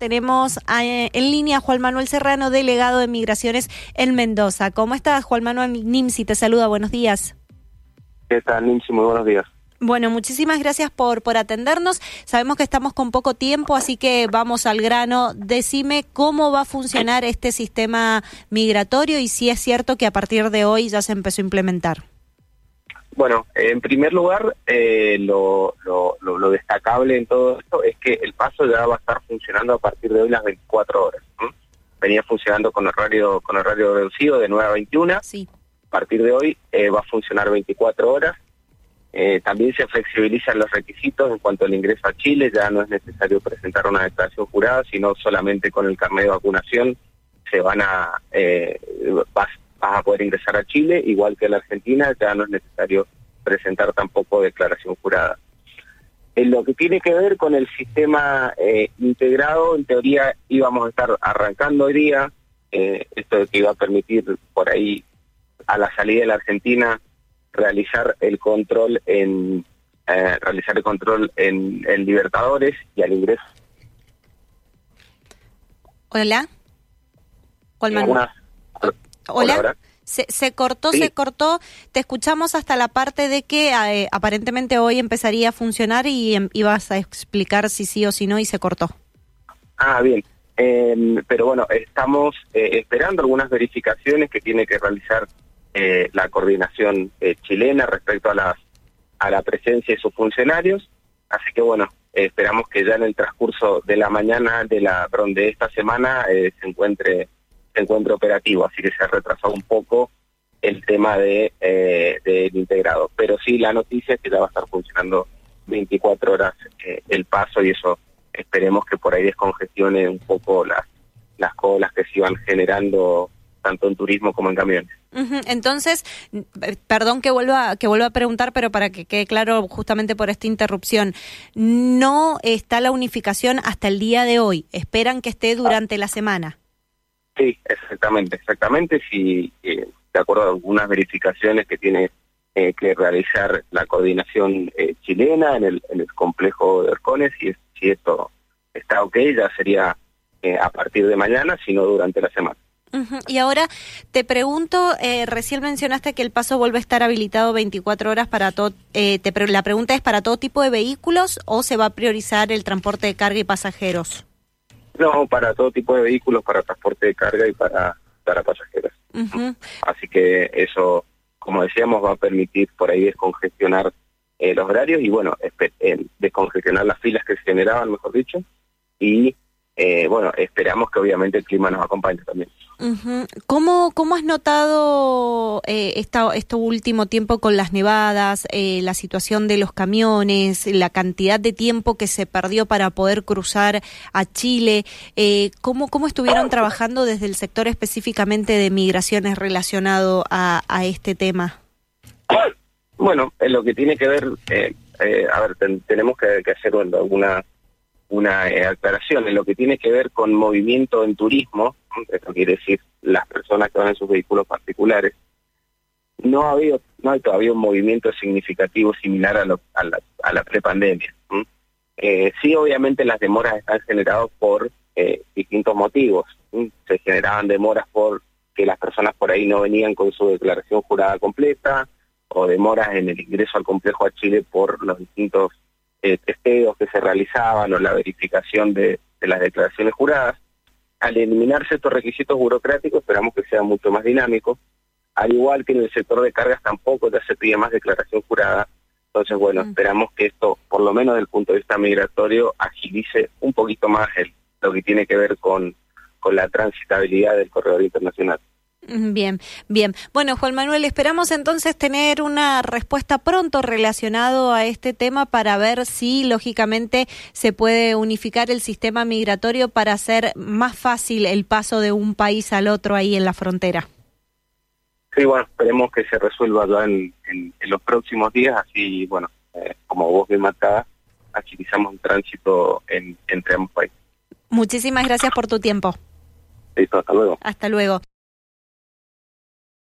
Tenemos eh, en línea a Juan Manuel Serrano, delegado de Migraciones en Mendoza. ¿Cómo estás, Juan Manuel Nimsi? Te saluda, buenos días. ¿Qué tal, Nimsi? Muy buenos días. Bueno, muchísimas gracias por, por atendernos. Sabemos que estamos con poco tiempo, así que vamos al grano. Decime cómo va a funcionar este sistema migratorio y si es cierto que a partir de hoy ya se empezó a implementar. Bueno, en primer lugar, eh, lo, lo, destacable en todo esto es que el paso ya va a estar funcionando a partir de hoy las 24 horas. Venía funcionando con horario con horario reducido de 9 a 21. Sí. A partir de hoy eh, va a funcionar 24 horas. Eh, también se flexibilizan los requisitos en cuanto al ingreso a Chile. Ya no es necesario presentar una declaración jurada, sino solamente con el carnet de vacunación se van a vas a poder ingresar a Chile, igual que en la Argentina, ya no es necesario presentar tampoco declaración jurada. En lo que tiene que ver con el sistema eh, integrado, en teoría íbamos a estar arrancando hoy día, eh, esto que iba a permitir por ahí a la salida de la Argentina realizar el control en eh, realizar el control en, Libertadores y al ingreso. Hola. Hola. Hola. Se, se, cortó, se cortó. Te escuchamos hasta la parte de que eh, aparentemente hoy empezaría a funcionar y em, ibas a explicar si sí o si no y se cortó. Ah, bien. Em, pero bueno, estamos eh, esperando algunas verificaciones que tiene que realizar eh, la coordinación chilena respecto a, las, a la presencia de sus funcionarios. Así que bueno, esperamos que ya en el transcurso de la mañana de la de esta semana se encuentre se encuentra operativo, así que se ha retrasado un poco el tema de eh, del integrado. Pero sí, la noticia es que ya va a estar funcionando 24 horas eh, el paso y eso esperemos que por ahí descongestione un poco las, las colas que se iban generando tanto en turismo como en camiones. Entonces, perdón que vuelva que vuelva a preguntar, pero para que quede claro justamente por esta interrupción, no está la unificación hasta el día de hoy. Esperan que esté durante la semana. Sí, exactamente, exactamente. Si eh, de acuerdo a algunas verificaciones que tiene eh, que realizar la coordinación eh, chilena en el, complejo de Orcones, si, si esto está ok, ya sería a partir de mañana, sino durante la semana. Y ahora te pregunto, recién mencionaste que el paso vuelve a estar habilitado 24 horas para todo. te, la pregunta es para todo tipo de vehículos o se va a priorizar el transporte de carga y pasajeros. No, para todo tipo de vehículos, para transporte de carga y para, para pasajeros. Así que eso, como decíamos, va a permitir por ahí descongestionar eh, los horarios y, bueno, eh, descongestionar las filas que se generaban, mejor dicho, y eh, bueno, esperamos que obviamente el clima nos acompañe también. ¿Cómo, ¿Cómo has notado eh, esta, este último tiempo con las nevadas, eh, la situación de los camiones, la cantidad de tiempo que se perdió para poder cruzar a Chile? Eh, ¿cómo, ¿Cómo estuvieron trabajando desde el sector específicamente de migraciones relacionado a, a este tema? Bueno, en lo que tiene que ver, eh, a ver, tenemos que, que hacer alguna una eh, en lo que tiene que ver con movimiento en turismo, esto quiere decir las personas que van en sus vehículos particulares, no ha habido, no hay todavía un movimiento significativo similar a, lo, a la, a la prepandemia. Eh, sí, obviamente las demoras están generadas por eh, distintos motivos. Se generaban demoras por que las personas por ahí no venían con su declaración jurada completa, o demoras en el ingreso al complejo a Chile por los distintos eh, testeos que se realizaban o la verificación de, las declaraciones juradas. Al eliminarse estos requisitos burocráticos, esperamos que sea mucho más dinámico. Al igual que en el sector de cargas tampoco ya se pide más declaración jurada. Entonces, bueno, mm. esperamos que esto, por lo menos desde el punto de vista migratorio, agilice un poquito más el, lo que tiene que ver con, con la transitabilidad del corredor internacional. Bien, bien. Bueno, Juan Manuel, esperamos entonces tener una respuesta pronto relacionado a este tema para ver si, lógicamente, se puede unificar el sistema migratorio para hacer más fácil el paso de un país al otro ahí en la frontera. Sí, bueno, esperemos que se resuelva ya en, los próximos días, así, bueno, eh, como vos bien marcada, agilizamos el tránsito en, entre ambos países. Muchísimas gracias por tu tiempo. Listo, hasta luego. Hasta luego.